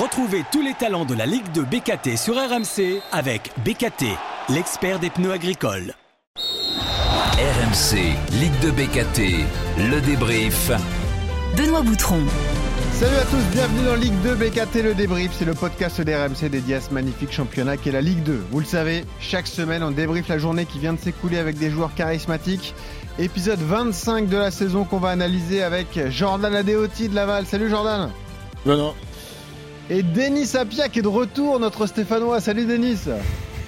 Retrouvez tous les talents de la Ligue de BKT sur RMC avec BKT, l'expert des pneus agricoles. RMC, Ligue de BKT, le débrief. Benoît Boutron. Salut à tous, bienvenue dans Ligue 2 BKT Le Débrief, c'est le podcast d'RMC dédié à ce magnifique championnat qui est la Ligue 2. Vous le savez, chaque semaine on débriefe la journée qui vient de s'écouler avec des joueurs charismatiques. Épisode 25 de la saison qu'on va analyser avec Jordan Adeoti de Laval. Salut Jordan Non, non. Et Denis Sapia qui est de retour, notre Stéphanois. Salut Denis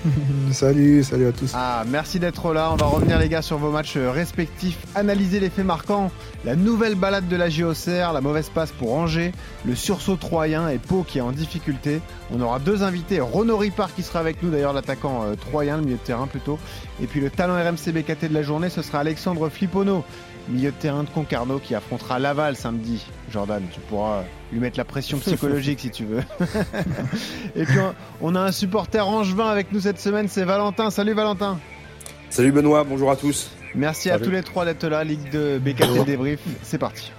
salut, salut à tous. Ah, merci d'être là. On va revenir les gars sur vos matchs respectifs, analyser les faits marquants, la nouvelle balade de la JOCR, la mauvaise passe pour Angers, le sursaut troyen et Pau qui est en difficulté. On aura deux invités, Renaud Ripard qui sera avec nous d'ailleurs, l'attaquant euh, troyen, le milieu de terrain plutôt. Et puis le talent RMC BKT de la journée, ce sera Alexandre Flippono, milieu de terrain de Concarneau qui affrontera Laval samedi. Jordan, tu pourras lui mettre la pression psychologique si tu veux. et puis on a un supporter angevin avec nous cette semaine, c'est Valentin. Salut Valentin. Salut Benoît, bonjour à tous. Merci à tous les trois d'être là, Ligue de BKT débrief. C'est parti.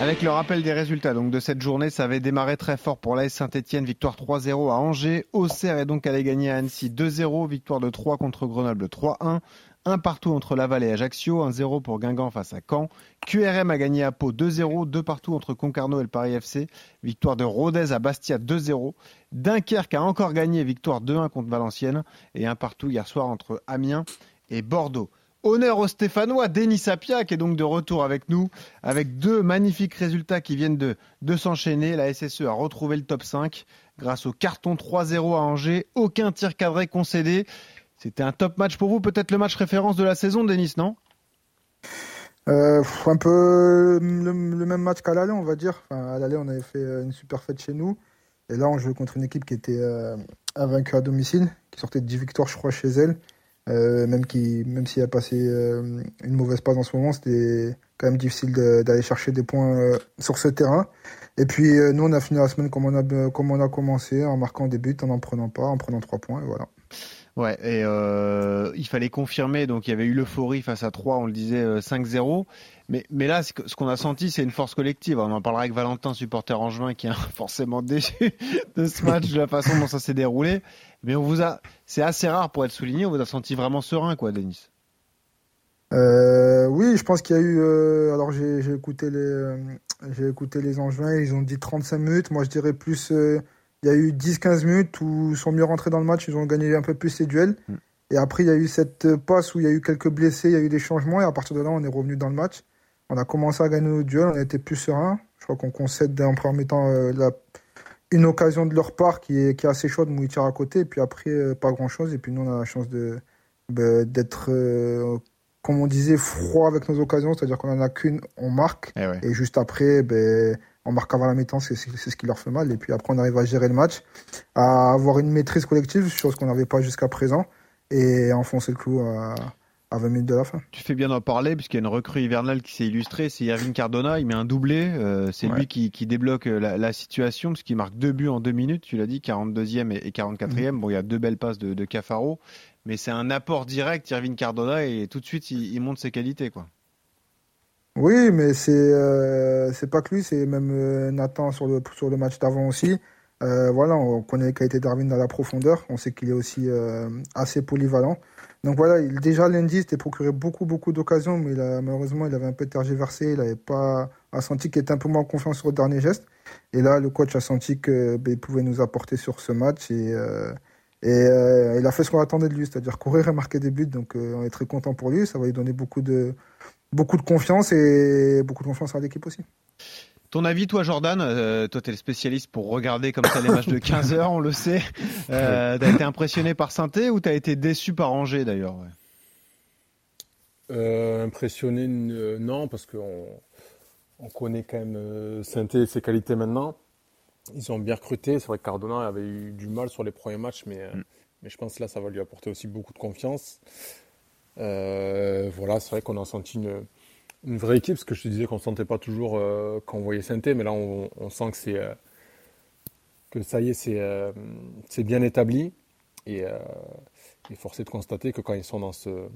Avec le rappel des résultats donc de cette journée, ça avait démarré très fort pour l'AS Saint-Etienne, victoire 3-0 à Angers. Auxerre est donc allé gagner à Annecy 2-0, victoire de 3 contre Grenoble 3-1. Un partout entre Laval et Ajaccio, 1-0 pour Guingamp face à Caen. QRM a gagné à Pau 2-0, deux partout entre Concarneau et le Paris FC. Victoire de Rodez à Bastia 2-0. Dunkerque a encore gagné, victoire 2-1 contre Valenciennes. Et un partout hier soir entre Amiens et Bordeaux. Honneur au Stéphanois, Denis Sapia, qui est donc de retour avec nous, avec deux magnifiques résultats qui viennent de, de s'enchaîner. La SSE a retrouvé le top 5 grâce au carton 3-0 à Angers. Aucun tir cadré concédé. C'était un top match pour vous, peut-être le match référence de la saison, Denis, non? Euh, Un peu le, même match qu'à l'aller, on va dire. à l'aller, on avait fait euh, une super fête chez nous. Et là, on jouait contre une équipe qui était euh, invaincue à domicile, qui sortait de 10 victoires, je crois, chez elle. Même qui, même s'il a passé une mauvaise passe en ce moment, c'était quand même difficile d'aller chercher des points sur ce terrain. Et puis nous, on a fini la semaine comme on a, commencé, en marquant des buts, en n'en prenant pas, en prenant trois points, voilà. Ouais, et euh, il fallait confirmer, donc il y avait eu l'euphorie face à 3, on le disait 5-0. Euh, mais, mais là, ce qu'on a senti, c'est une force collective. On en parlera avec Valentin, supporter angevin, qui est forcément déçu de ce match, de la façon dont ça s'est déroulé. Mais on vous a, c'est assez rare pour être souligné, on vous a senti vraiment serein, quoi, Denis. Euh, oui, je pense qu'il y a eu. Euh, alors j'ai écouté les, j'ai écouté les Angevins, ils ont dit 35 minutes. Moi, je dirais plus il y a eu 10-15 minutes où ils sont mieux rentrés dans le match, ils ont gagné un peu plus ces duels. Mm. Et après, il y a eu cette passe où il y a eu quelques blessés, il y a eu des changements. Et à partir de là, on est revenu dans le match. On a commencé à gagner nos duels, on a été plus serein. Je crois qu'on concède en premier temps euh, une occasion de leur part qui est, qui est assez chaude, ils tirent à côté. Et puis après, euh, pas grand-chose. Et puis nous, on a la chance de, bah, d'être, euh, comme on disait, froid avec nos occasions. C'est-à-dire qu'on en a qu'une, on marque. Eh et juste après, ben, on marque avant la mi-temps, c'est ce qui leur fait mal. Et puis après, on arrive à gérer le match, à avoir une maîtrise collective, chose qu'on n'avait pas jusqu'à présent, et enfoncer le clou à, 20 minutes de la fin. Tu fais bien d'en parler, puisqu'il y a une recrue hivernale qui s'est illustrée, c'est Irving Cardona, il met un doublé, euh, c'est lui qui, débloque euh, la, situation, puisqu'il marque deux buts en deux minutes, tu l'as dit, 42e et, 44e. Mhm. Bon, il y a deux belles passes de, Cafaro, mais c'est un apport direct, Irving Cardona, et tout de suite, il, il montre ses qualités. quoi. Oui, mais c'est euh, c'est pas que lui, c'est même Nathan sur le sur le match d'avant aussi. Euh, voilà, on connaît les qualités d'Arvin dans la profondeur. On sait qu'il est aussi assez polyvalent. Donc voilà, il, déjà lundi, c'était procuré beaucoup beaucoup d'occasions, mais malheureusement, il avait un peu tergiversé. Il avait pas a senti qu'il était un peu moins confiant sur le dernier geste. Et là, le coach a senti qu'il ben, pouvait nous apporter sur ce match et et il a fait ce qu'on attendait de lui, c'est-à-dire courir et marquer des buts. Donc on est très content pour lui. Ça va lui donner beaucoup de beaucoup de confiance et beaucoup de confiance à l'équipe aussi. Ton avis, toi, Jordan, euh, toi, tu es le spécialiste pour regarder comme ça les matchs de 15 heures, on le sait. Euh, tu as été impressionné par Sainté ou tu as été déçu par Angers d'ailleurs euh, Impressionné, non, parce qu'on on connaît quand même Sainté et ses qualités maintenant. Ils ont bien recruté. C'est vrai que Cardona avait eu du mal sur les premiers matchs, mais, mm. mais je pense que là, ça va lui apporter aussi beaucoup de confiance. Euh, voilà, c'est vrai qu'on a senti une, une, vraie équipe, parce que je te disais qu'on ne sentait pas toujours euh, quand on voyait Sainté, mais là on, sent que c'est euh, que ça y est, c'est bien établi. Et il est forcé de constater que quand ils sont dans ce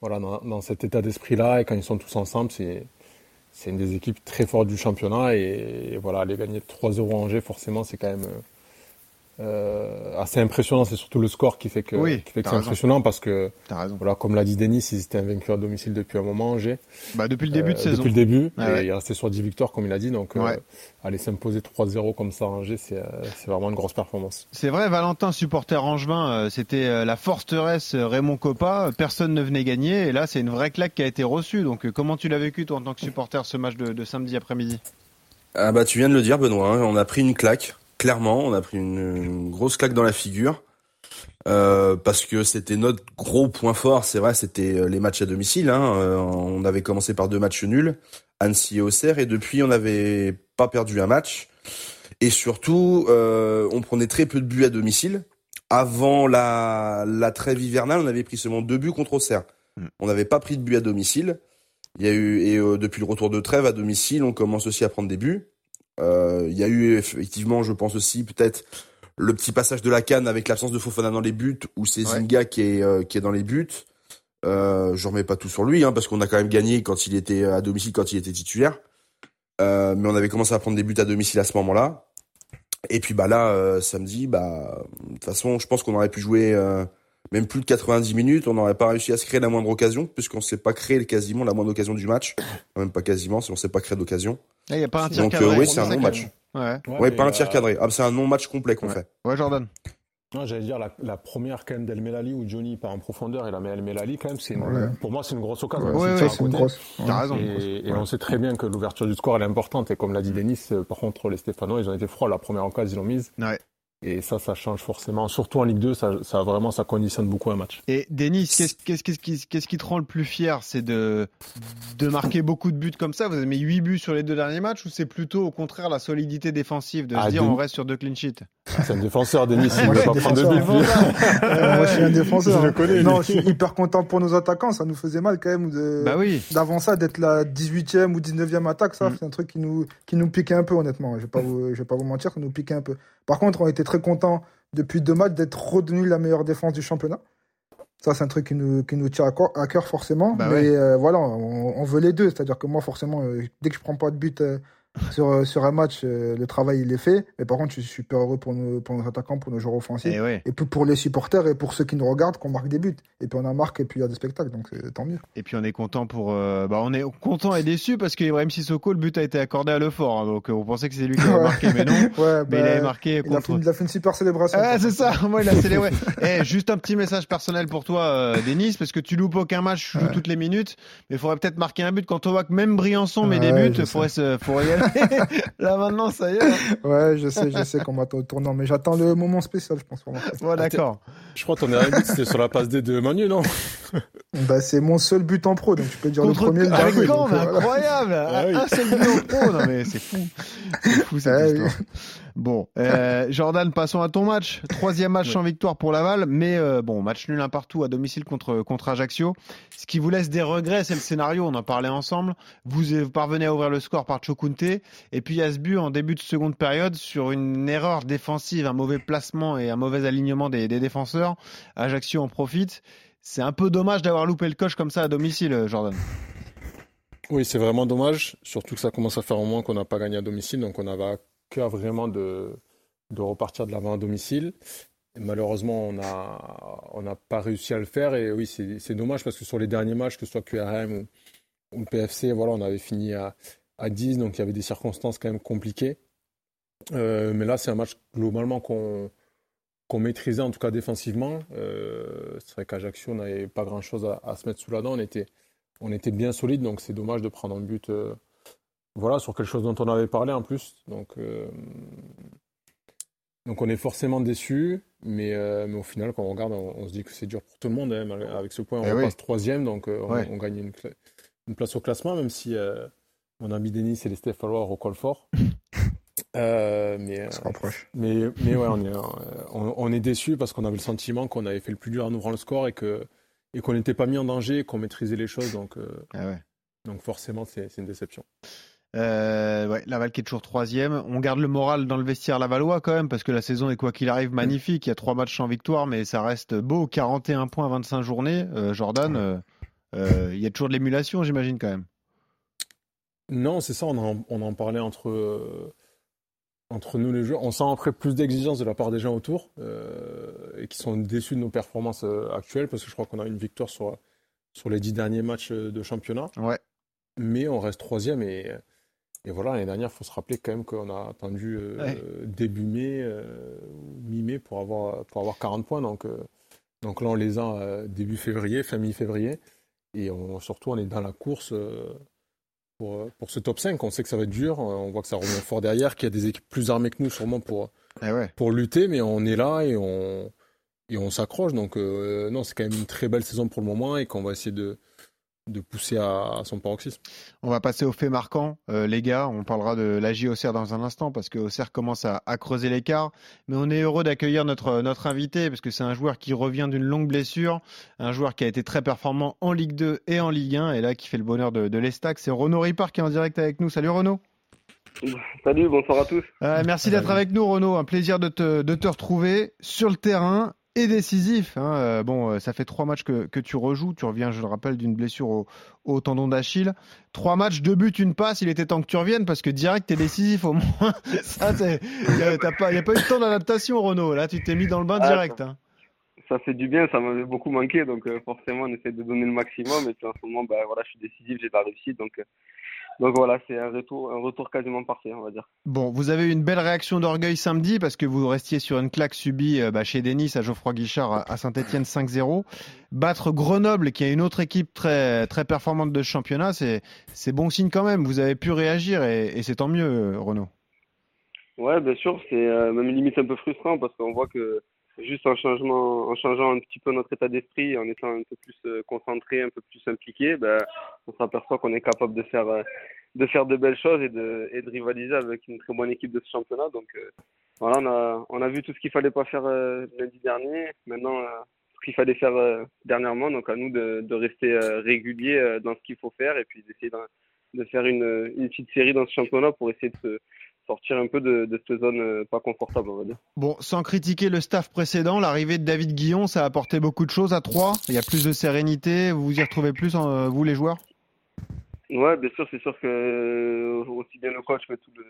voilà dans, cet état d'esprit là et quand ils sont tous ensemble, c'est une des équipes très fortes du championnat et, voilà, aller gagner 3-0 à Angers, forcément, c'est quand même euh, assez impressionnant. C'est surtout le score qui fait que, Oui, qui fait que c'est impressionnant parce que, voilà, comme l'a dit Denis, ils étaient invaincus à domicile depuis un moment, Angers. Bah, depuis le début de Euh, saison. Depuis le début, Ouais, et ouais. il est resté sur 10 victoires, comme il a dit. Donc, euh, Ouais. aller s'imposer 3-0 comme ça à Angers, c'est euh, c'est vraiment une grosse performance. C'est vrai, Valentin, supporter angevin, euh, c'était euh, la forteresse euh, Raymond Coppa. Personne ne venait gagner. Et là, c'est une vraie claque qui a été reçue. Donc, euh, comment tu l'as vécu, toi, en tant que supporter, ce match de, de samedi après-midi? Ah bah tu viens de le dire Benoît, hein, on a pris une claque, clairement, on a pris une, une grosse claque dans la figure. Euh, parce que c'était notre gros point fort, c'est vrai, c'était euh, les matchs à domicile. Hein. Euh, on avait commencé par deux matchs nuls, Annecy et Auxerre, et depuis on n'avait pas perdu un match. Et surtout, euh, on prenait très peu de buts à domicile. Avant la, la trêve hivernale, on avait pris seulement deux buts contre Auxerre. Mm. On n'avait pas pris de buts à domicile. Il y a eu et depuis le retour de trêve à domicile, on commence aussi à prendre des buts. Euh, il y a eu effectivement, je pense aussi peut-être le petit passage de la canne avec l'absence de Fofana dans les buts ou c'est Ouais. Zinga qui est euh, qui est dans les buts. Euh, je remets pas tout sur lui hein, parce qu'on a quand même gagné quand il était à domicile quand il était titulaire. Euh, mais on avait commencé à prendre des buts à domicile à ce moment-là. Et puis bah là euh, samedi bah de toute façon, je pense qu'on aurait pu jouer euh, même plus de 90 minutes, on n'aurait pas réussi à se créer la moindre occasion puisqu'on s'est pas créé quasiment la moindre occasion du match. Même pas quasiment, si on s'est pas créé d'occasion. Il n'y a pas un tir Donc, cadré. euh, oui, c'est un ça non qui a- match. Ouais. Ouais, pas un euh, tir cadré. Ah, c'est un non-match complet qu'on Ouais. fait. ouais, Jordan. Non, j'allais dire la, la première quand même d'El Melali où Johnny part en profondeur et la met El Melali quand même, c'est Ouais. pour moi c'est une grosse occasion. Ouais, C'est ouais, c'est une grosse. T'as raison. Et, et on sait très bien que l'ouverture du score elle est importante et comme l'a dit Denis, euh, par contre les Stéphanois ils ont été froids la première occasion ils l'ont mise Ouais. Et ça ça change forcément, surtout en Ligue 2 ça, ça vraiment ça conditionne beaucoup un match. Et Denis, qu'est-ce qu'est-ce- qu'est-ce qui, qu'est-ce qui te rend le plus fier? C'est de, de marquer beaucoup de buts comme ça? Vous avez mis 8 buts sur les deux derniers matchs ou c'est plutôt au contraire la solidité défensive de se Ah, dire Denis- on reste sur deux clean sheets? C'est un défenseur Denis, il Moi, ne suis pas prendre de défenseur. but. lui. Euh, moi, je suis un défenseur. Je le connais, Non, je suis hyper content pour nos attaquants. Ça nous faisait mal quand même de, Bah oui. d'avant ça, d'être la 18e ou 19e attaque. Ça, Mm. c'est un truc qui nous, qui nous piquait un peu, honnêtement. Je vais pas vous, je vais pas vous mentir, ça nous piquait un peu. Par contre, on était très contents depuis deux matchs d'être redevenu la meilleure défense du championnat. Ça, c'est un truc qui nous, qui nous tient à cœur, forcément. Bah mais ouais. euh, voilà, on, on veut les deux. C'est-à-dire que moi, forcément, euh, dès que je prends pas de but euh, sur, euh, sur un match, euh, le travail, il est fait. Mais par contre, je suis super heureux pour nos, pour nos attaquants, pour nos joueurs offensifs. Et ouais. Et puis pour les supporters et pour ceux qui nous regardent, qu'on marque des buts. Et puis on en marque et puis il y a des spectacles, donc tant mieux. Et puis on est content pour. euh, bah on est content et déçu parce qu'Ibrahim Sissoko, le but a été accordé à l'effort. hein, donc euh, on pensait que c'est lui qui avait marqué, mais non. Ouais, Mais il bah, avait marqué il, a fait, une- il a fait une super célébration. Ah, c'est ça, moi il a célébré. Eh, juste un petit message personnel pour toi, euh, Denis, parce que tu loupes aucun match, tu joues Ouais. toutes les minutes, mais il faudrait peut-être marquer un but quand on voit que même Briançon met des buts, il faudrait y aller. Là maintenant, ça y est. hein. Ouais, je sais, je sais qu'on m'attend au tournant, mais j'attends le moment spécial, je pense. Pour marquer. Bon, d'accord. Je crois que ton dernier but c'était sur la passe D de Manu non? Bah, c'est mon seul but en pro, donc tu peux dire Contre le premier, le avec dernier. Donc, euh, incroyable Ah oui. Un seul but en pro, non mais c'est fou. C'est fou cette Ah oui. Bon, euh, Jordan, passons à ton match. Troisième match sans victoire pour Laval, mais euh, bon, match nul un partout à domicile contre, contre Ajaccio. Ce qui vous laisse des regrets, c'est le scénario, on en parlait ensemble. Vous, parvenez à ouvrir le score par Chokunte, et puis il y a ce but en début de seconde période sur une erreur défensive, un mauvais placement et un mauvais alignement des, des défenseurs. Ajaccio en profite. C'est un peu dommage d'avoir loupé le coche comme ça à domicile, Jordan. Oui, c'est vraiment dommage, surtout que ça commence à faire un moment qu'on n'a pas gagné à domicile, donc on avait cœur vraiment de, de repartir de l'avant à domicile. Malheureusement, on n'a on n'a pas réussi à le faire, et oui, c'est dommage parce que sur les derniers matchs, que ce soit QRM ou, PFC, voilà, on avait fini à, à 10, donc il y avait des circonstances quand même compliquées. Euh, mais là, c'est un match globalement qu'on qu'on maîtrisait, en tout cas défensivement. Euh, c'est vrai qu'Ajaccio, on n'avait pas grand-chose à, à se mettre sous la dent, on était on était bien solide, donc c'est dommage de prendre un but euh, voilà, sur quelque chose dont on avait parlé en plus. Donc, euh, donc on est forcément déçu, mais, euh, mais au final, quand on regarde, on, on se dit que c'est dur pour tout le monde. hein, avec ce point, on Eh oui. repasse troisième, donc euh, on, Ouais. on gagne une, place au classement, même si mon ami Denis et les Stéphanois recollent fort. Mais, On se rapproche. mais, mais ouais, on est, on, on est déçu parce qu'on avait le sentiment qu'on avait fait le plus dur en ouvrant le score et que et qu'on n'était pas mis en danger, qu'on maîtrisait les choses. Donc, Ah ouais. donc forcément, c'est une déception. Euh, ouais, Laval qui est toujours troisième. On garde le moral dans le vestiaire lavallois quand même, parce que la saison est quoi qu'il arrive magnifique. Il y a trois matchs sans victoire, mais ça reste beau. 41 points, 25 journées. Euh, Jordan, euh, il y a toujours de l'émulation, j'imagine quand même. Non, c'est ça, on en, on en parlait entre, entre nous les joueurs. On sent après plus d'exigence de la part des gens autour et qui sont déçus de nos performances actuelles parce que je crois qu'on a une victoire sur, sur les dix derniers matchs de championnat. Ouais. Mais on reste troisième et, et voilà, l'année dernière, il faut se rappeler quand même qu'on a attendu euh, Ouais. début mai, euh, mi-mai pour avoir, pour avoir 40 points. Donc, euh, donc là, on les a euh, début février, fin mi-février. Et on, surtout, on est dans la course pour, pour ce top 5. On sait que ça va être dur. On voit que ça revient fort derrière, qu'il y a des équipes plus armées que nous, sûrement, pour, Eh ouais. pour lutter. Mais on est là et on, et on s'accroche. Donc, non, c'est quand même une très belle saison pour le moment et qu'on va essayer de, de pousser à, à son paroxysme. On va passer aux faits marquants, euh, les gars. On parlera de la J Auxerre dans un instant parce que Auxerre commence à, à creuser l'écart. Mais on est heureux d'accueillir notre, notre invité parce que c'est un joueur qui revient d'une longue blessure, un joueur qui a été très performant en Ligue 2 et en Ligue 1 et là qui fait le bonheur de, de l'Estac. C'est Renaud Ripard qui est en direct avec nous. Salut Renaud. Salut, bonsoir à tous. Euh, merci d'être avec nous Renaud. Un plaisir de te, de te retrouver sur le terrain et décisif. hein. Euh, bon, euh, ça fait trois matchs que, que tu rejoues. Tu reviens, je le rappelle, d'une blessure au, au tendon d'Achille. Trois matchs, deux buts, une passe. Il était temps que tu reviennes parce que direct, t'es décisif au moins. Ça, c'est- y a- a pas eu de temps d'adaptation, Renaud. Là, tu t'es mis dans le bain Ah, direct. hein. Ça fait du bien, ça m'avait beaucoup manqué, donc euh, forcément on essaie de donner le maximum. Et puis en ce moment, bah, voilà, je suis décisif, j'ai de la réussite, donc, euh, donc voilà, c'est un retour, un retour quasiment parfait, on va dire. Bon, vous avez eu une belle réaction d'orgueil samedi parce que vous restiez sur une claque subie euh, bah, chez Denis à Geoffroy Guichard à- Saint-Etienne 5-0. Battre Grenoble, qui est une autre équipe très, très performante de ce championnat, c'est, c'est bon signe quand même. Vous avez pu réagir et, et c'est tant mieux, euh, Renaud. Ouais, bien sûr, c'est euh, même limite un peu frustrant parce qu'on voit que juste en changement, en changeant un petit peu notre état d'esprit, en étant un peu plus euh, concentré, un peu plus impliqué, ben, on s'aperçoit qu'on est capable de faire, euh, de faire de belles choses et de, et de rivaliser avec une très bonne équipe de ce championnat. Donc euh, voilà, on a, on a vu tout ce qu'il fallait pas faire lundi dernier. Maintenant, ce qu'il fallait faire dernièrement. Donc à nous de, de rester réguliers euh, dans ce qu'il faut faire et puis d'essayer d'en- de faire une, une petite série dans ce championnat pour essayer de se sortir un peu de, de cette zone euh, pas confortable, on va dire. Bon, sans critiquer le staff précédent, l'arrivée de David Guillon, ça a apporté beaucoup de choses à Troyes. Il y a plus de sérénité. Vous vous y retrouvez plus, euh, vous les joueurs? Ouais, bien sûr, c'est sûr que euh, aussi bien le coach que tout le,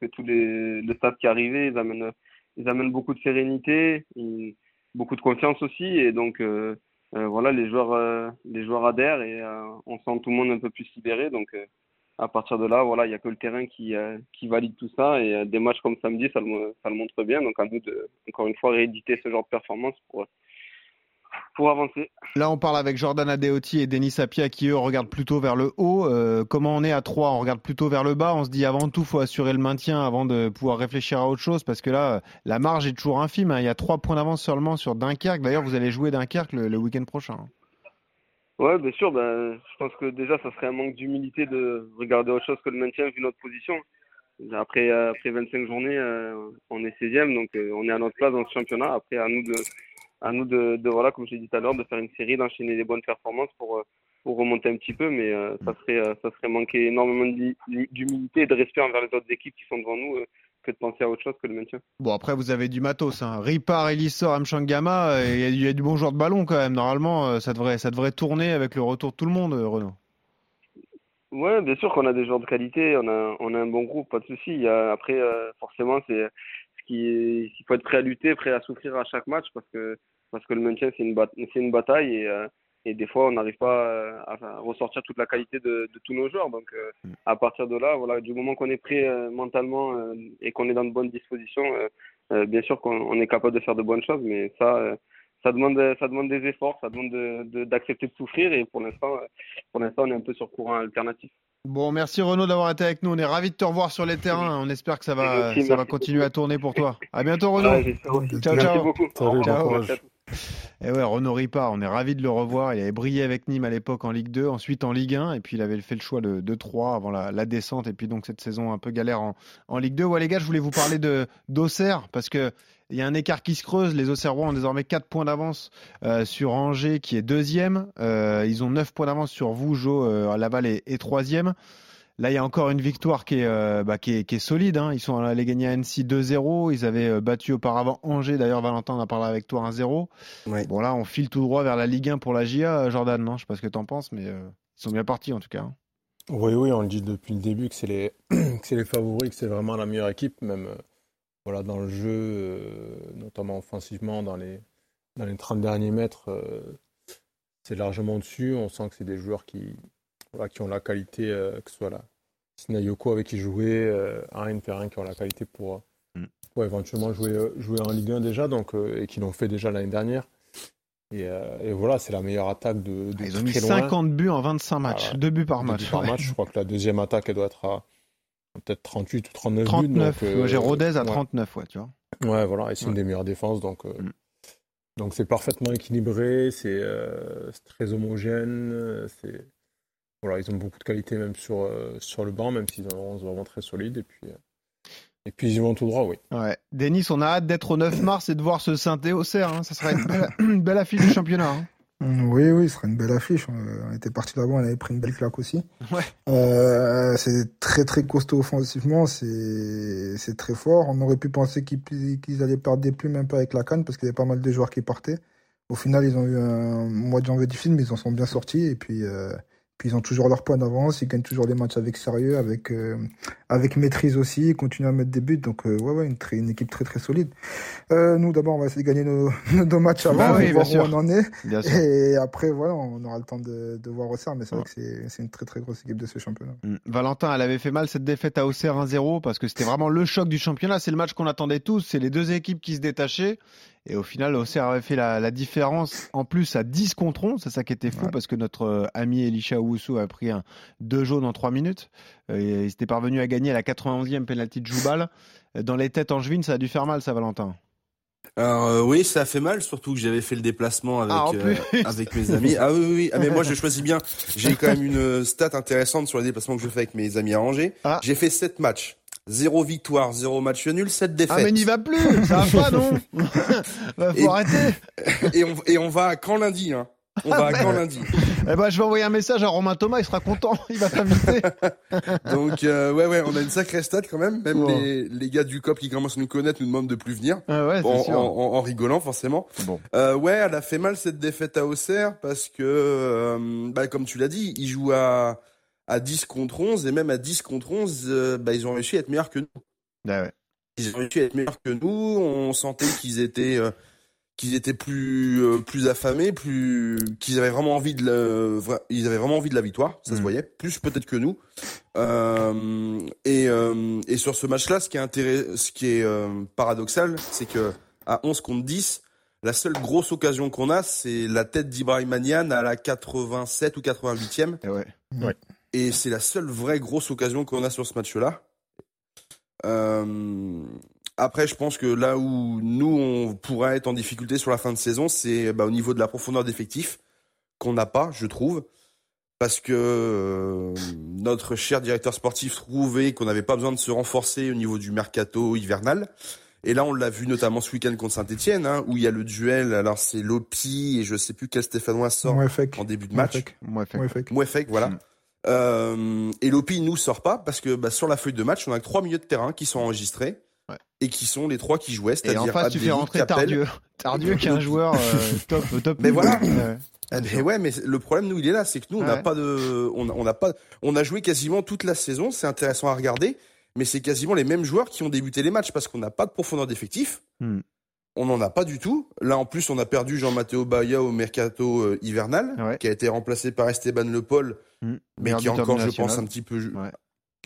que tous les le staff qui est arrivé, ils amènent ils amènent beaucoup de sérénité, ils- beaucoup de confiance aussi et donc euh, euh, voilà, les joueurs euh, les joueurs adhèrent et on sent tout le monde un peu plus libéré donc à partir de là, voilà, il y a que le terrain qui euh, valide tout ça et euh, des matchs comme samedi, ça le montre bien donc à nous de encore une fois rééditer ce genre de performance pour pour avancer. Là, on parle avec Jordan Adeoti et Denis Sapia qui, eux, regardent plutôt vers le haut. Euh, comment on est à 3 On regarde plutôt vers le bas. On se dit avant tout, faut assurer le maintien avant de pouvoir réfléchir à autre chose parce que là, euh, la marge est toujours infime. hein. Il y a 3 points d'avance seulement sur Dunkerque. D'ailleurs, vous allez jouer Dunkerque le, le week-end prochain. Ouais, bien sûr. Ben, je pense que déjà, ça serait un manque d'humilité de regarder autre chose que le maintien vu notre position. Après, euh, après 25 journées, euh, on est 16e, donc euh, on est à notre place dans ce championnat. Après, à nous de, à nous de, de voilà, comme je l'ai dit tout à l'heure, de faire une série, d'enchaîner les bonnes performances pour, pour remonter un petit peu. Mais ça serait, ça serait manquer énormément d'humilité et de respect envers les autres équipes qui sont devant nous que de penser à autre chose que le maintien. Bon, après, vous avez du matos. Hein. Ripard, Elissor, Mchangama, euh, il y, a- il y a du bon joueur de ballon quand même. Normalement, euh, ça devrait, ça devrait tourner avec le retour de tout le monde, euh, Renaud. Ouais, bien sûr qu'on a des joueurs de qualité, on a, on a un bon groupe, pas de souci. Après, forcément, c'est ce qui est, il faut être prêt à lutter, prêt à souffrir à chaque match parce que, parce que le maintien, c'est une, bat- c'est une bataille et, et des fois, on n'arrive pas euh, à, à ressortir toute la qualité de, de tous nos joueurs. Donc, euh, à partir de là, voilà, du moment qu'on est prêt euh, mentalement euh, et qu'on est dans de bonnes dispositions, euh, euh, bien sûr qu'on on est capable de faire de bonnes choses, mais ça, euh, ça demande, ça demande des efforts, ça demande de, de- d'accepter de souffrir et pour l'instant, pour l'instant, on est un peu sur courant alternatif. Bon, merci Renaud d'avoir été avec nous. On est ravis de te revoir sur les terrains. On espère que ça va, Merci, ça va continuer beaucoup. à tourner pour toi. À bientôt Renaud. Ouais, aussi. Ciao, Merci ciao. beaucoup. Salut, bon Et ouais, Renaud Ripard, on est ravis de le revoir. Il avait brillé avec Nîmes à l'époque en Ligue 2, ensuite en Ligue 1, et puis il avait fait le choix de, de 3 avant la, descente, et puis donc cette saison un peu galère en, en Ligue 2. Ouais, les gars, je voulais vous parler de d'Auxerre, parce que il y a un écart qui se creuse. Les Auxerrois ont désormais 4 points d'avance euh, sur Angers, qui est deuxième. Euh, ils ont 9 points d'avance sur vous, Jo, euh, Laval est, est troisième. Là, il y a encore une victoire qui est, euh, bah, qui est, qui est solide. hein. Ils sont allés gagner à Annecy 2-0. Ils avaient euh, battu auparavant Angers. D'ailleurs, Valentin, on a parlé avec toi 1-0. Ouais. Bon, là, on file tout droit vers la Ligue 1 pour la GIA, Jordan. Non, je sais pas ce que tu en penses, mais euh, ils sont bien partis en tout cas. hein. Oui, oui, on le dit depuis le début que c'est les, que c'est les favoris, que c'est vraiment la meilleure équipe, même euh, voilà, dans le jeu, euh, notamment offensivement, dans les, dans les 30 derniers mètres, euh, c'est largement dessus. On sent que c'est des joueurs qui, voilà, qui ont la qualité, euh, que ce soit la Sinayoko avec qui jouer, euh, Hein Perrin qui ont la qualité pour, Mm. pour éventuellement jouer, euh, jouer en Ligue 1 déjà, donc, euh, et qui l'ont fait déjà l'année dernière. Et, euh, et voilà, c'est la meilleure attaque de, de Ils ont mis très loin. 50 buts en 25 matchs, Ah ouais. deux buts par match. buts par ouais. match. Je crois que la deuxième attaque, elle doit être à peut-être 38 ou 39 buts. 39. donc, euh, Moi, J'ai Rodez à ouais. 39, ouais, tu vois. Ouais, voilà, et c'est Ouais. une des meilleures défenses, donc euh, Mm. donc c'est parfaitement équilibré, c'est euh, très homogène, euh, c'est voilà, ils ont beaucoup de qualité même sur euh, sur le banc, même s'ils ont 11 vraiment très solides, et puis euh, et puis ils y vont tout droit, oui. Ouais. Denis, on a hâte d'être au 9 mars et de voir ce synthé au CER. Hein. Ça sera une belle, une belle affiche du championnat. hein. Mm, Oui, oui, ce serait une belle affiche. On était parti là-bas, on avait pris une belle claque aussi. Ouais. Euh, c'est très très costaud offensivement, c'est c'est très fort. On aurait pu penser qu'ils allaient perdre des plumes un peu avec la canne parce qu'il y avait pas mal de joueurs qui partaient. Au final, ils ont eu un mois de janvier difficile, mais ils en sont bien sortis et puis euh, puis ils ont toujours leur point d'avance. Ils gagnent toujours les matchs avec sérieux, avec euh, avec maîtrise aussi. Ils continuent à mettre des buts, donc euh, ouais ouais, une, très, une équipe très très solide. Euh, nous d'abord, on va essayer de gagner nos, nos deux matchs avant, Bah oui, voir où on en est. Et après, voilà, on aura le temps de, de voir au CERN, mais c'est vrai que c'est c'est une très très grosse équipe de ce championnat. Mm. Valentin, elle avait fait mal cette défaite à Auxerre 1-0 parce que c'était vraiment le choc du championnat. C'est le match qu'on attendait tous. C'est les deux équipes qui se détachaient. Et au final, Auxerre avait fait la, la différence en plus à 10 contre 11. C'est ça qui était fou Ouais. parce que notre euh, ami Elisha Owusu a pris un, deux jaunes en 3 minutes. Euh, et ils étaient parvenus à gagner à la 91e penalty de Joubal. Euh, Dans les têtes angevines, ça a dû faire mal, ça, Valentin. Alors euh, oui, ça a fait mal, surtout que j'avais fait le déplacement avec Ah, euh, avec mes amis. Ah oui, oui, oui. Ah, mais moi je choisis bien. J'ai quand même une stat intéressante sur les déplacements que je fais avec mes amis à Angers. Ah. J'ai fait 7 matchs. Zéro victoire, zéro match nul, 7 défaites. Ah, mais n'y va plus Ça va pas, non Bah, Faut Et- arrêter et, on, et on va à Caen lundi. Hein. On va à Caen lundi. Eh ben, Je vais envoyer un message à Romain Thomas, il sera content. Il va t'inviter. Donc euh, ouais, ouais, on a une sacrée stat quand même. Même Wow. les, les gars du COP qui commencent à nous connaître nous demandent de plus venir. Ah ouais, en, c'est sûr. en- en rigolant forcément. Bon. Euh, ouais, elle a fait mal cette défaite à Auxerre parce que, euh, bah, comme tu l'as dit, ils jouent à, à 10 contre 11 et même à 10 contre 11, euh, bah, ils ont réussi à être meilleurs que nous. Ah ouais. Ils ont réussi à être meilleurs que nous. On sentait qu'ils étaient, euh, qu'ils étaient plus, euh, plus affamés, plus, qu'ils avaient vraiment envie de, ils avaient vraiment envie de la victoire. Ça se Mhm. voyait, plus peut-être que nous. Euh, et, euh, et sur ce match-là, ce qui est intéressant, ce qui est euh, paradoxal, c'est que à 11 contre 10, la seule grosse occasion qu'on a, c'est la tête d'Ibrahim Manian à la 87 ou 88e. Eh ouais. Et c'est la seule vraie grosse occasion qu'on a sur ce match-là. Euh, après, je pense que là où nous, on pourrait être en difficulté sur la fin de saison, c'est bah, au niveau de la profondeur d'effectif qu'on n'a pas, je trouve. Parce que euh, notre cher directeur sportif trouvait qu'on n'avait pas besoin de se renforcer au niveau du mercato hivernal. Et là, on l'a vu notamment ce week-end contre Saint-Etienne, hein, où il y a le duel. Alors, c'est Lopi et je sais plus quel Stéphanois sort en début de match. Ouais, fake. Mouefek, voilà. Mm. Euh, et Lopi nous sort pas parce que bah, sur la feuille de match, on a que trois milieux de terrain qui sont enregistrés Ouais. et qui sont les trois qui jouaient, Et c'est-à-dire en face, tu fais rentrer Capel. Tardieu. Tardieu qui est un joueur euh, top, top. Mais voilà. Ah, mais ouais, mais le problème nous il est là, c'est que nous on n'a Ouais. pas de, on a- on pas, on a joué quasiment toute la saison, c'est intéressant à regarder, mais c'est quasiment les mêmes joueurs qui ont débuté les matchs parce qu'on n'a pas de profondeur d'effectif. Hmm. On n'en a pas du tout. Là, en plus, on a perdu Jean-Matteo Bahia au mercato euh, hivernal, Ouais. qui a été remplacé par Esteban Le Paul, Hmm. mais qui est encore, je pense, un petit peu, Ouais.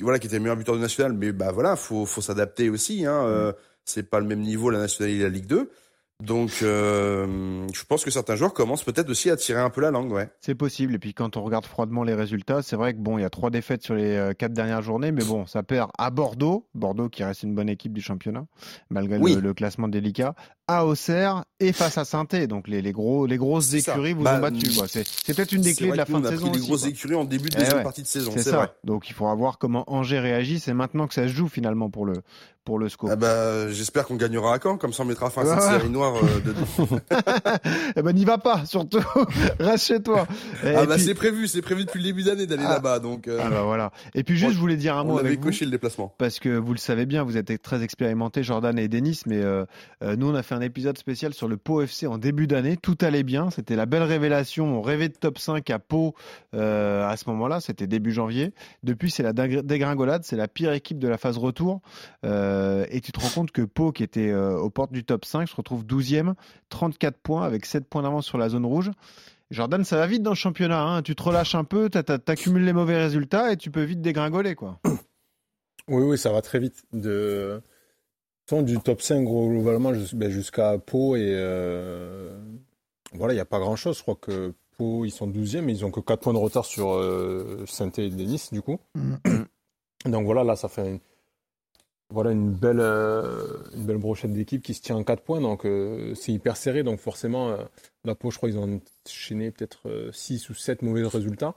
voilà, qui était le meilleur buteur du national. Mais bah voilà, faut, faut s'adapter aussi. Hein. Euh, c'est pas le même niveau la nationale et la Ligue 2. Donc, euh, je pense que certains joueurs commencent peut-être aussi à tirer un peu la langue, ouais. C'est possible. Et puis quand on regarde froidement les résultats, c'est vrai que bon, il y a trois défaites sur les euh, quatre dernières journées, mais bon, ça perd à Bordeaux, Bordeaux qui reste une bonne équipe du championnat, malgré Oui. le, le classement délicat, à Auxerre et face à saint Donc les, les gros, les grosses écuries vous Bah, ont battu. C'est peut-être une des clés de la fin de saison. grosses quoi. écuries en début de Eh deuxième ouais. partie de saison, C'est c'est ça. vrai. Donc il faudra voir comment Angers réagit. C'est maintenant que ça se joue finalement pour le pour le score. Ah bah, j'espère qu'on gagnera à Caen, comme ça on mettra fin à cette série noire euh, de eh ben n'y va pas, surtout. Reste chez toi. Et ah bah c'est prévu, c'est prévu depuis le début d'année d'aller ah. là-bas, donc. Euh... Ah bah voilà. Et puis juste, je voulais dire un mot on avec coché le déplacement. Parce que vous le savez bien, vous êtes très expérimentés, Jordan et Denis, mais euh, euh, nous on a fait un épisode spécial sur le Pau FC en début d'année. Tout allait bien, c'était la belle révélation. On rêvait de top 5 à Pau euh, à ce moment-là, c'était début janvier. Depuis, c'est la dégringolade, c'est la pire équipe de la phase retour. Et tu te rends compte que Pau, qui était aux portes du top 5, se retrouve 12e, 34 points avec 7 points d'avance sur la zone rouge. Jordan, ça va vite dans le championnat. Hein. Tu te relâches un peu, tu accumules les mauvais résultats et tu peux vite dégringoler. quoi. Oui, oui, ça va très vite. De... Du top 5 globalement ben, jusqu'à Pau et euh, voilà, il n'y a pas grand chose. Je crois que Pau, ils sont 12e, mais ils ont que 4 points de retard sur euh, saint et Denis, du coup. Mm. Donc voilà, là, ça fait une, voilà, une, belle, euh, une belle brochette d'équipe qui se tient en 4 points. Donc c'est hyper serré. Donc forcément, la Pau, je crois qu'ils ont enchaîné peut-être 6 ou 7 mauvais résultats.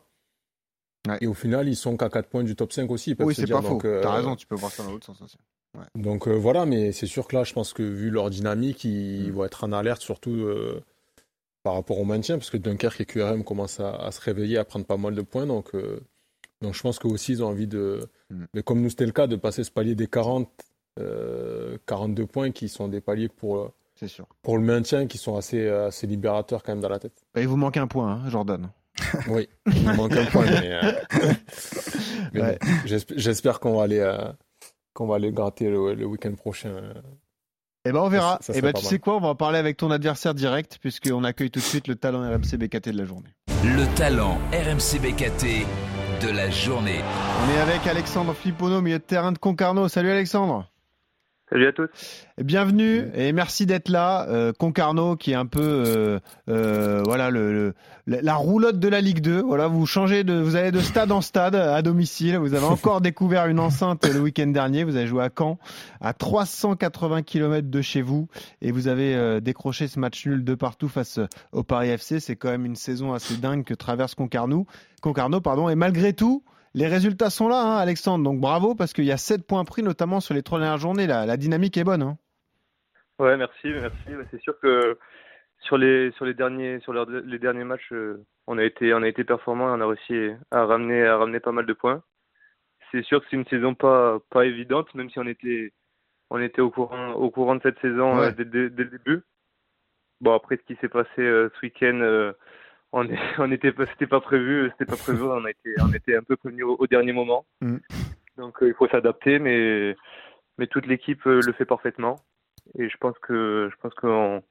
Et au final, ils sont qu'à 4 points du top 5 aussi. Oui, c'est pas faux. Euh, T'as raison, tu peux voir ça dans l'autre sens aussi. Donc euh, voilà, mais c'est sûr que là, je pense que vu leur dynamique, ils mm. vont être en alerte, surtout euh, par rapport au maintien, parce que Dunkerque et QRM commencent à, se réveiller, à prendre pas mal de points. Donc, donc je pense qu'eux aussi, ils ont envie de, mm. mais comme nous c'était le cas, de passer ce palier des 40, 42 points qui sont des paliers pour, sûr. pour le maintien, qui sont assez, assez libérateurs quand même dans la tête. Il vous manque un point, hein, Jordan. oui, il manque un point, mais, euh, j'espère qu'on va aller euh, qu'on va aller gratter le, week-end prochain. Eh ben on verra. Et eh ben tu sais quoi, on va en parler avec ton adversaire direct puisqu'on accueille tout de suite le talent RMC BKT de la journée. Le talent RMC BKT de la journée. On est avec Alexandre Flippono, milieu de terrain de Concarneau. Salut Alexandre. Salut à tous. Bienvenue et merci d'être là. Euh, Concarneau qui est un peu euh, euh, voilà le, la roulotte de la Ligue 2. Voilà, vous changez de vous allez de stade en stade à domicile. Vous avez encore découvert une enceinte le week-end dernier. Vous avez joué à Caen, à 380 km de chez vous, et vous avez euh, décroché ce match nul de partout face au Paris FC. C'est quand même une saison assez dingue que traverse Concarneau. Concarneau, pardon. Et malgré tout, les résultats sont là, hein, Alexandre. Donc bravo parce qu'il y a 7 points pris, notamment sur les trois dernières journées. La, la dynamique est bonne. Hein. Ouais, merci, merci. C'est sûr que sur les sur les derniers sur les derniers matchs, euh, on a été on a été performant, on a réussi à ramener à ramener pas mal de points. C'est sûr que c'est une saison pas pas évidente, même si on était on était au courant au courant de cette saison euh, dès, le début. Bon après ce qui s'est passé euh, ce week-end on est, on était c'était pas prévu c'était pas prévu on a été on était un peu prévenu au, dernier moment mm. donc euh, il faut s'adapter mais mais toute l'équipe euh, le fait parfaitement et je pense que je pense qu'on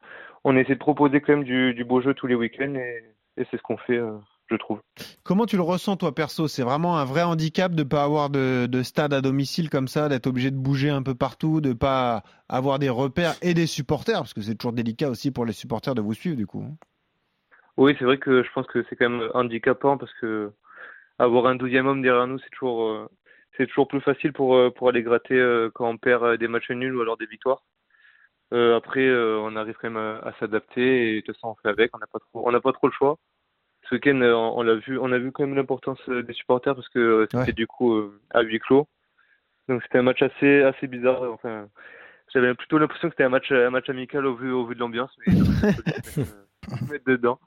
on essaie de proposer quand même du, du beau jeu tous les week-ends et, et c'est ce qu'on fait euh, je trouve. Comment tu le ressens toi perso? C'est vraiment un vrai handicap de pas avoir de, de stade à domicile comme ça, d'être obligé de bouger un peu partout, de pas avoir des repères et des supporters, parce que c'est toujours délicat aussi pour les supporters de vous suivre du coup. Oui, c'est vrai que je pense que c'est quand même handicapant parce que avoir un douzième homme derrière nous, c'est toujours, euh, c'est toujours plus facile pour, euh, pour aller gratter euh, quand on perd des matchs nuls ou alors des victoires. après, on arrive quand même à, s'adapter et de toute façon, on fait avec. On n'a pas trop, on n'a pas trop le choix. Ce week-end, on, l'a vu, on a vu quand même l'importance des supporters parce que c'était du coup à huis clos. Donc c'était un match assez, assez bizarre. Enfin, j'avais plutôt l'impression que c'était un match, un match amical au vu, au vu de l'ambiance, mais mettre dedans.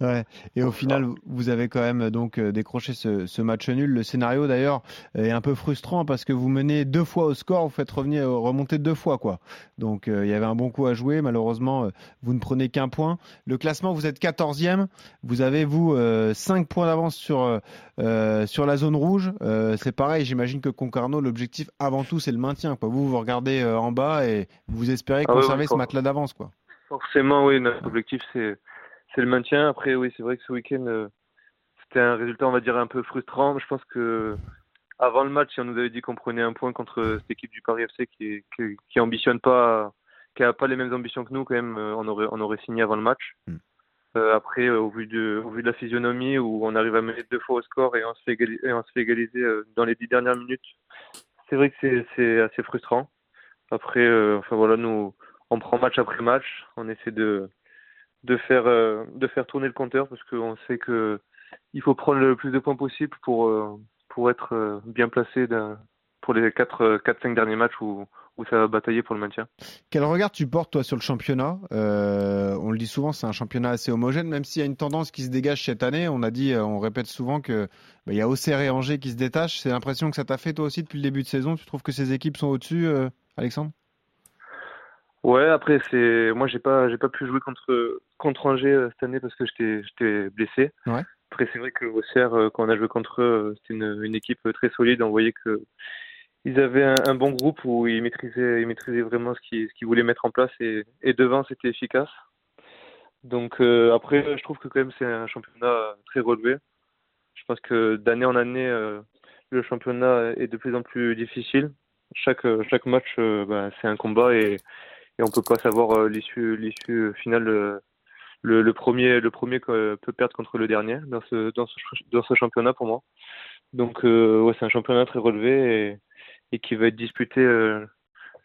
Ouais. Et au final, vous avez quand même donc euh, décroché ce, match nul. Le scénario d'ailleurs est un peu frustrant parce que vous menez deux fois au score, vous faites revenir euh, remonter deux fois quoi. Donc euh, il y avait un bon coup à jouer. Malheureusement, vous ne prenez qu'un point. Le classement, vous êtes 14e. Vous avez vous 5 points d'avance sur sur la zone rouge. c'est pareil. J'imagine que Concarneau, l'objectif avant tout, c'est le maintien. Quoi. Vous vous regardez en bas et vous espérez ah conserver ce matelas d'avance quoi. Forcément, oui. Notre objectif c'est c'est le maintien. Après, oui, c'est vrai que ce week-end, euh, c'était un résultat, on va dire, un peu frustrant. Je pense que avant le match, si on nous avait dit qu'on prenait un point contre cette équipe du Paris FC qui, qui, qui ambitionne pas, qui a pas les mêmes ambitions que nous, quand même, euh, on aurait, on aurait signé avant le match. Hmm. Euh, après, au vu de, au vu de la physionomie où on arrive à mener deux fois au score et on se fait égaliser, on se fait égaliser dans les dix dernières minutes, c'est vrai que c'est assez frustrant. Après, enfin voilà, nous, on prend match après match, on essaie de de faire euh, de faire tourner le compteur parce qu'on sait que il faut prendre le plus de points possible pour euh, pour être euh, bien placé pour les 4 quatre 5 derniers matchs où où ça va batailler pour le maintien. Quel regard tu portes toi sur le championnat? On le dit souvent, c'est un championnat assez homogène, même s'il y a une tendance qui se dégage cette année. On a dit, on répète souvent que bah, y a Auxerre et Angers qui se détachent. C'est l'impression que ça t'a fait toi aussi depuis le début de saison? Tu trouves que ces équipes sont au-dessus, Alexandre? Ouais, après c'est moi j'ai pas j'ai pas pu jouer contre contre Angers euh, cette année parce que j'étais j'étais blessé. Ouais. Après c'est vrai que Auxerre quand on a joué contre eux, c'était une, une équipe très solide. On voyait que ils avaient un, un, bon groupe où ils maîtrisaient, ils maîtrisaient vraiment ce qu'ils, ce qu'ils voulaient mettre en place et, et devant c'était efficace. Donc euh, après, je trouve que quand même c'est un championnat très relevé. Je pense que d'année en année, euh, le championnat est de plus en plus difficile. Chaque chaque match, euh, bah, c'est un combat et, et on peut pas savoir euh, l'issue l'issue finale. Euh, le, le, premier le premier peut perdre contre le dernier dans ce dans ce dans ce championnat pour moi. Donc ouais, c'est un championnat très relevé et et qui va être disputé euh,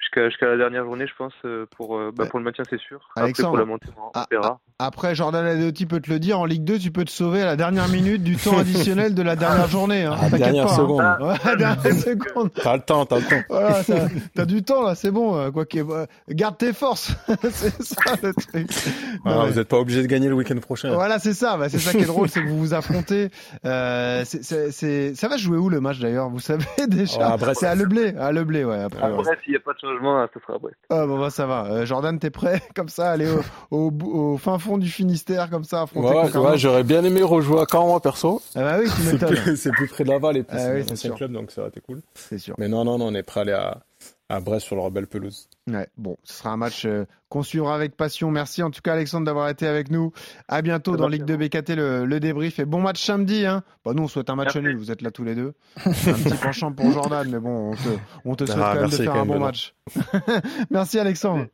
jusqu'à jusqu'à la dernière journée, je pense, euh, pour, euh, bah, pour le maintien, c'est sûr. Alexandre, après, pour la montée, on ah, verra. Après, Jordan Adeoti peut te le dire, en Ligue 2, tu peux te sauver à la dernière minute du temps additionnel de la dernière journée. Hein. À la dernière pas, seconde. Hein. Ouais, dernière seconde. T'as le temps, t'as le temps. Voilà, t'as du temps là, c'est bon. Quoi qu'il garde tes forces. c'est ça le truc. Ah, vous n'êtes pas obligé de gagner le week-end prochain. Voilà, c'est ça. Bah, c'est ça qui est drôle, c'est que vous vous affrontez. Euh. Ça va jouer où le match d'ailleurs? Vous savez déjà oh, C'est à Leblé. À Leblé, ouais. Après, n'y a pas de sera Brest. Ah bon, bah, ça va. Euh, Jordan, t'es prêt comme ça, aller au, au, au, fin fond du Finistère comme ça, affronter Ouais, ouais j'aurais bien aimé rejouer à Caen, moi, perso. Ah bah oui, tu m'étonnes. C'est plus, c'est plus près de Laval et puis ah, oui, c'est sûr. club, donc ça aurait été cool. C'est sûr. Mais non, non, non, on est prêt à aller à, à Brest sur leur belle pelouse. Ouais, bon, ce sera un match euh, qu'on suivra avec passion. Merci en tout cas Alexandre d'avoir été avec nous. À bientôt dans Ligue 2 BKT le, le, débrief et bon match samedi. Hein. Bah, nous on souhaite un match merci. nul. Vous êtes là tous les deux. un petit penchant pour Jordan, mais bon, on te, on te souhaite ah, quand même de faire un bon match. merci Alexandre. Merci.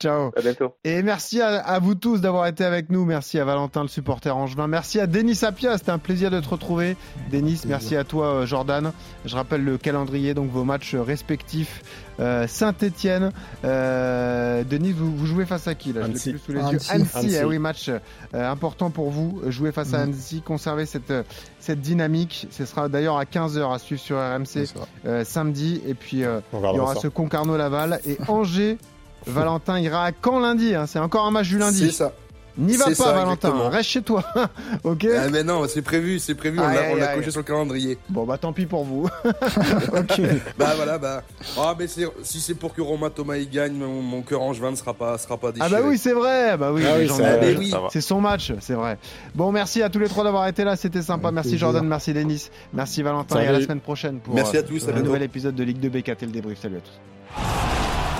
Ciao. À bientôt. Et merci à, à vous tous d'avoir été avec nous. Merci à Valentin, le supporter angevin. Merci à Denis Apia. C'était un plaisir de te retrouver. Denis, merci à toi, Jordan. Je rappelle le calendrier, donc vos matchs respectifs. Euh, Saint-Etienne. Euh, Denis, vous, vous, jouez face à qui là? Annecy. Je plus sous les Annecy. yeux. Annecy, Annecy. Ah oui, match euh, important pour vous. Jouer face mmh. à Annecy, conserver cette, cette dynamique. Ce sera d'ailleurs à 15h à suivre sur RMC euh, samedi. Et puis, il y aura ça. ce Concarneau-Laval. Et Angers. Valentin ira à Caen lundi, hein. c'est encore un match du lundi. C'est ça. N'y va pas, ça, Valentin, exactement. reste chez toi. ok ah, Mais non, c'est prévu, c'est prévu, on l'a aïe, coché sur le calendrier. Bon, bah tant pis pour vous. ok. Bah voilà, bah. Ah, mais c'est- si c'est pour que Romain Thomas y gagne, mon, mon cœur angevin ne sera pas, sera pas déchiré. Ah bah oui, c'est vrai. Bah oui, Ah oui, j'en c'est oui. son match, c'est vrai. Bon, merci à tous les trois d'avoir été là, c'était sympa. Merci. Jordan, merci Denis, merci Valentin et à la semaine prochaine pour Merci euh, à tous, à un bientôt. nouvel épisode de Ligue 2 BKT le débrief. Salut à tous.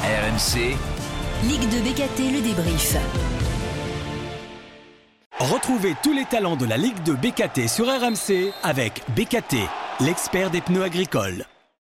RMC, Ligue de BKT, le débrief. Retrouvez tous les talents de la Ligue de BKT sur RMC avec BKT, l'expert des pneus agricoles.